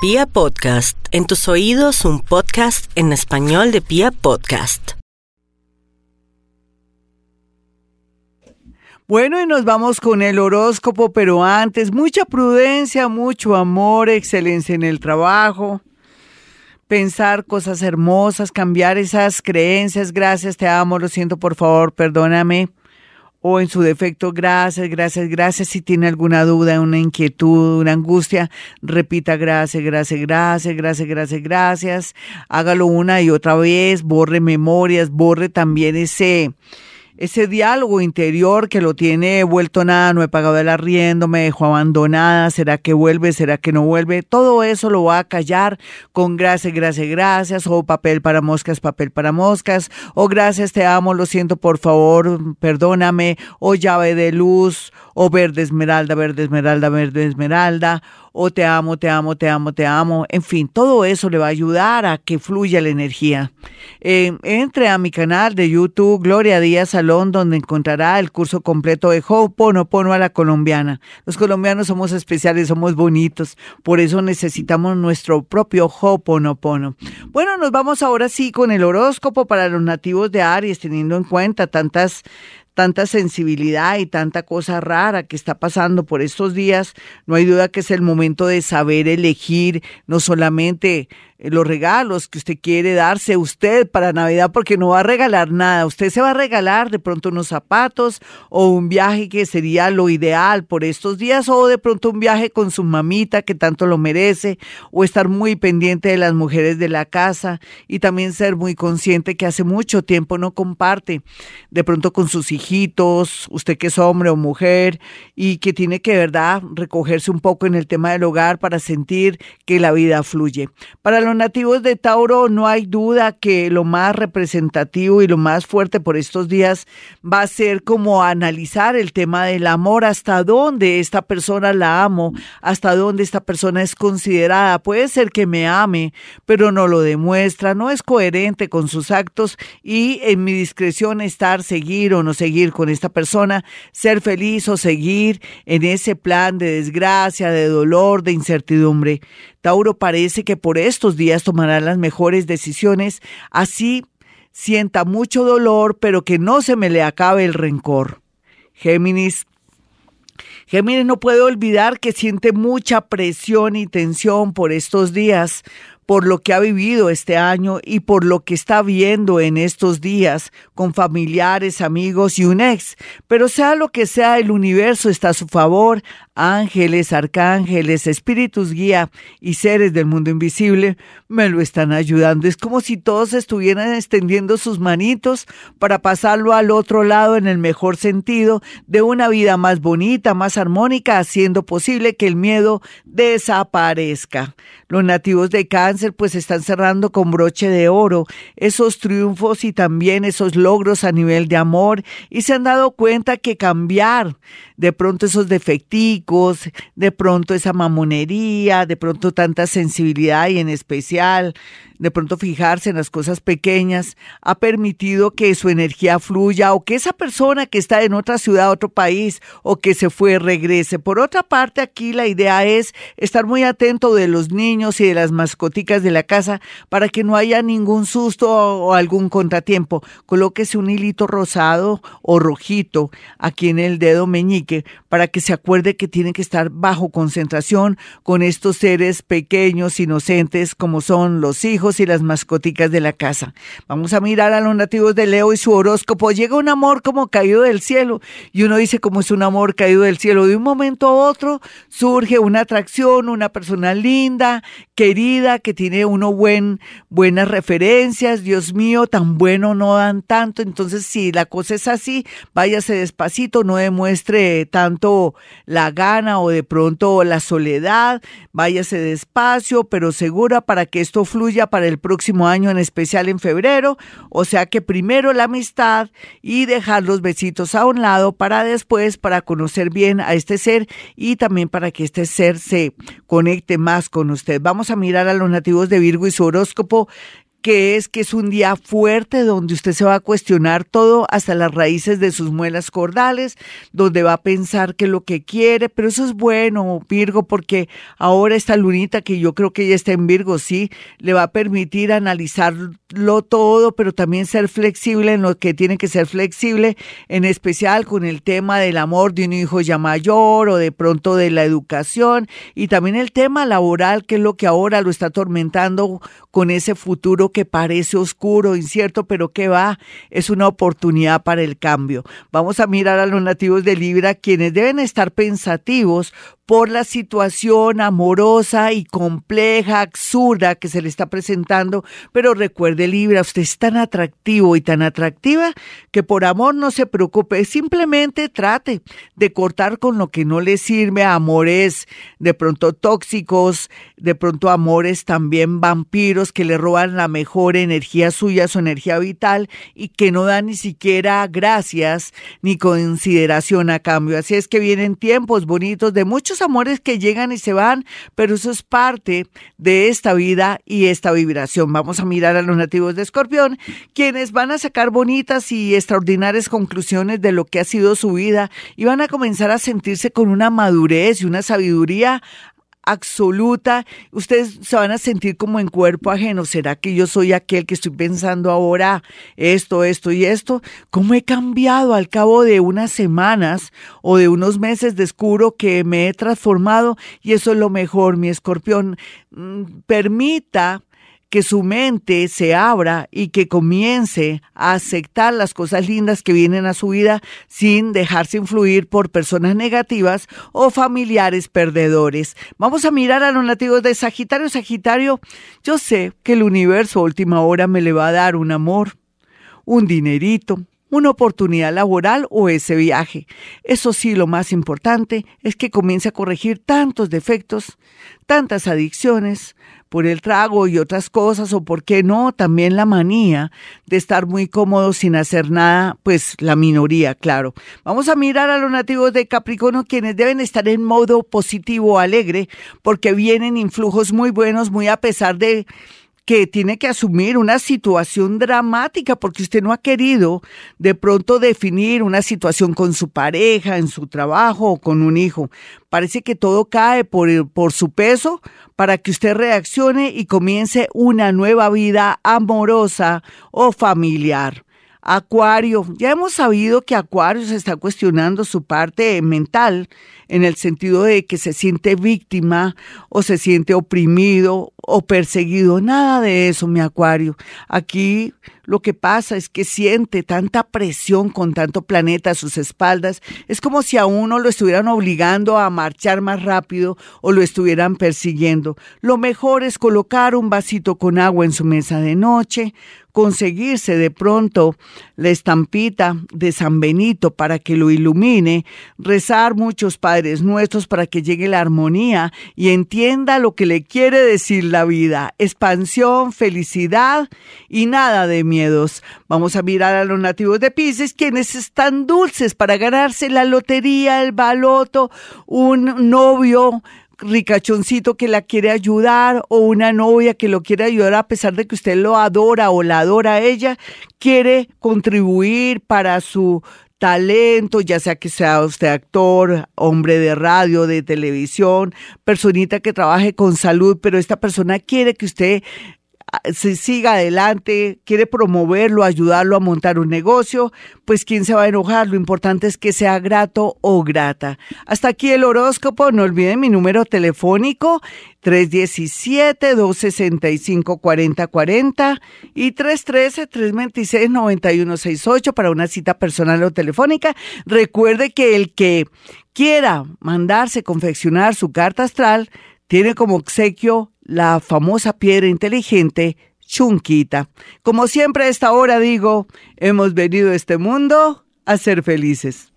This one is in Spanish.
Pia Podcast, en tus oídos un podcast en español de Pia Podcast. Bueno, y nos vamos con el horóscopo, pero antes, mucha prudencia, mucho amor, excelencia en el trabajo, pensar cosas hermosas, cambiar esas creencias, gracias, te amo, lo siento, por favor, perdóname o en su defecto, gracias, gracias, gracias. Si tiene alguna duda, una inquietud, una angustia, repita gracias, gracias, gracias, gracias, gracias, gracias. Hágalo una y otra vez, borre memorias, borre también ese ese diálogo interior que lo tiene vuelto nada, no he pagado el arriendo, me dejó abandonada, será que vuelve, será que no vuelve, todo eso lo va a callar con gracias, gracias, gracias, o papel para moscas, papel para moscas, o gracias, te amo, lo siento, por favor, perdóname, o llave de luz, o verde esmeralda, verde esmeralda, verde esmeralda, o te amo, te amo, te amo, te amo. En fin, todo eso le va a ayudar a que fluya la energía. Eh, entre a mi canal de YouTube, Gloria Díaz Salón, donde encontrará el curso completo de Ho'oponopono a la colombiana. Los colombianos somos especiales, somos bonitos, por eso necesitamos nuestro propio Ho'oponopono. Bueno, nos vamos ahora sí con el horóscopo para los nativos de Aries, teniendo en cuenta tantas tanta sensibilidad y tanta cosa rara que está pasando por estos días, no hay duda que es el momento de saber elegir no solamente los regalos que usted quiere darse usted para Navidad porque no va a regalar nada. Usted se va a regalar de pronto unos zapatos o un viaje que sería lo ideal por estos días o de pronto un viaje con su mamita que tanto lo merece o estar muy pendiente de las mujeres de la casa y también ser muy consciente que hace mucho tiempo no comparte de pronto con sus hijitos, usted que es hombre o mujer y que tiene que, verdad, recogerse un poco en el tema del hogar para sentir que la vida fluye. Para los nativos de Tauro no hay duda que lo más representativo y lo más fuerte por estos días va a ser como analizar el tema del amor, hasta dónde esta persona la amo, hasta dónde esta persona es considerada. Puede ser que me ame, pero no lo demuestra, no es coherente con sus actos y en mi discreción estar, seguir o no seguir con esta persona, ser feliz o seguir en ese plan de desgracia, de dolor, de incertidumbre. Tauro parece que por estos días tomará las mejores decisiones, así sienta mucho dolor, pero que no se me le acabe el rencor. Géminis, Géminis no puede olvidar que siente mucha presión y tensión por estos días, por lo que ha vivido este año y por lo que está viendo en estos días con familiares, amigos y un ex. Pero sea lo que sea, el universo está a su favor, ángeles, arcángeles, espíritus guía y seres del mundo invisible me lo están ayudando. Es como si todos estuvieran extendiendo sus manitos para pasarlo al otro lado en el mejor sentido de una vida más bonita, más armónica, haciendo posible que el miedo desaparezca. Los nativos de cáncer pues están cerrando con broche de oro esos triunfos y también esos logros a nivel de amor y se han dado cuenta que cambiar de pronto esos de pronto esa mamonería, de pronto tanta sensibilidad y en especial de pronto fijarse en las cosas pequeñas, ha permitido que su energía fluya o que esa persona que está en otra ciudad, otro país o que se fue regrese. Por otra parte, aquí la idea es estar muy atento de los niños y de las mascoticas de la casa para que no haya ningún susto o algún contratiempo. Colóquese un hilito rosado o rojito aquí en el dedo meñique para que se acuerde que tiene que estar bajo concentración con estos seres pequeños, inocentes, como son los hijos y las mascoticas de la casa. Vamos a mirar a los nativos de Leo y su horóscopo. Llega un amor como caído del cielo y uno dice como es un amor caído del cielo. De un momento a otro surge una atracción, una persona linda, querida, que tiene uno buen, buenas referencias. Dios mío, tan bueno no dan tanto. Entonces, si la cosa es así, váyase despacito, no demuestre tanto la gana o de pronto la soledad. Váyase despacio, pero segura para que esto fluya para el próximo año, en especial en febrero. O sea que primero la amistad y dejar los besitos a un lado para después, para conocer bien a este ser y también para que este ser se conecte más con usted. Vamos a mirar a los nativos de Virgo y su horóscopo que es que es un día fuerte donde usted se va a cuestionar todo hasta las raíces de sus muelas cordales, donde va a pensar que lo que quiere, pero eso es bueno, Virgo, porque ahora esta lunita que yo creo que ya está en Virgo, sí, le va a permitir analizarlo todo, pero también ser flexible en lo que tiene que ser flexible, en especial con el tema del amor de un hijo ya mayor o de pronto de la educación y también el tema laboral, que es lo que ahora lo está atormentando con ese futuro que parece oscuro, incierto, pero que va, es una oportunidad para el cambio. Vamos a mirar a los nativos de Libra, quienes deben estar pensativos por la situación amorosa y compleja, absurda que se le está presentando. Pero recuerde, Libra, usted es tan atractivo y tan atractiva que por amor no se preocupe, simplemente trate de cortar con lo que no le sirve, amores de pronto tóxicos, de pronto amores también vampiros que le roban la mejor energía suya, su energía vital y que no dan ni siquiera gracias ni consideración a cambio. Así es que vienen tiempos bonitos de muchos amores que llegan y se van, pero eso es parte de esta vida y esta vibración. Vamos a mirar a los nativos de Escorpión, quienes van a sacar bonitas y extraordinarias conclusiones de lo que ha sido su vida y van a comenzar a sentirse con una madurez y una sabiduría absoluta, ustedes se van a sentir como en cuerpo ajeno. ¿Será que yo soy aquel que estoy pensando ahora esto, esto y esto? ¿Cómo he cambiado al cabo de unas semanas o de unos meses? Descubro que me he transformado y eso es lo mejor, mi escorpión. Mm, permita que su mente se abra y que comience a aceptar las cosas lindas que vienen a su vida sin dejarse influir por personas negativas o familiares perdedores. Vamos a mirar a los nativos de Sagitario. Sagitario, yo sé que el universo a última hora me le va a dar un amor, un dinerito, una oportunidad laboral o ese viaje. Eso sí, lo más importante es que comience a corregir tantos defectos, tantas adicciones, por el trago y otras cosas, o por qué no, también la manía de estar muy cómodo sin hacer nada, pues la minoría, claro. Vamos a mirar a los nativos de Capricornio, quienes deben estar en modo positivo, alegre, porque vienen influjos muy buenos, muy a pesar de que tiene que asumir una situación dramática porque usted no ha querido de pronto definir una situación con su pareja, en su trabajo o con un hijo. Parece que todo cae por, por su peso para que usted reaccione y comience una nueva vida amorosa o familiar. Acuario, ya hemos sabido que Acuario se está cuestionando su parte mental en el sentido de que se siente víctima o se siente oprimido o perseguido. Nada de eso, mi Acuario. Aquí lo que pasa es que siente tanta presión con tanto planeta a sus espaldas. Es como si a uno lo estuvieran obligando a marchar más rápido o lo estuvieran persiguiendo. Lo mejor es colocar un vasito con agua en su mesa de noche, conseguirse de pronto la estampita de San Benito para que lo ilumine, rezar muchos Nuestros para que llegue la armonía y entienda lo que le quiere decir la vida, expansión, felicidad y nada de miedos. Vamos a mirar a los nativos de Pisces, quienes están dulces para ganarse la lotería, el baloto, un novio, ricachoncito que la quiere ayudar o una novia que lo quiere ayudar a pesar de que usted lo adora o la adora a ella, quiere contribuir para su talento, ya sea que sea usted actor, hombre de radio, de televisión, personita que trabaje con salud, pero esta persona quiere que usted se siga adelante, quiere promoverlo, ayudarlo a montar un negocio, pues quién se va a enojar, lo importante es que sea grato o grata. Hasta aquí el horóscopo, no olviden mi número telefónico 317-265-4040 y 313-326-9168 para una cita personal o telefónica. Recuerde que el que quiera mandarse confeccionar su carta astral tiene como obsequio la famosa piedra inteligente Chunquita. Como siempre a esta hora digo, hemos venido a este mundo a ser felices.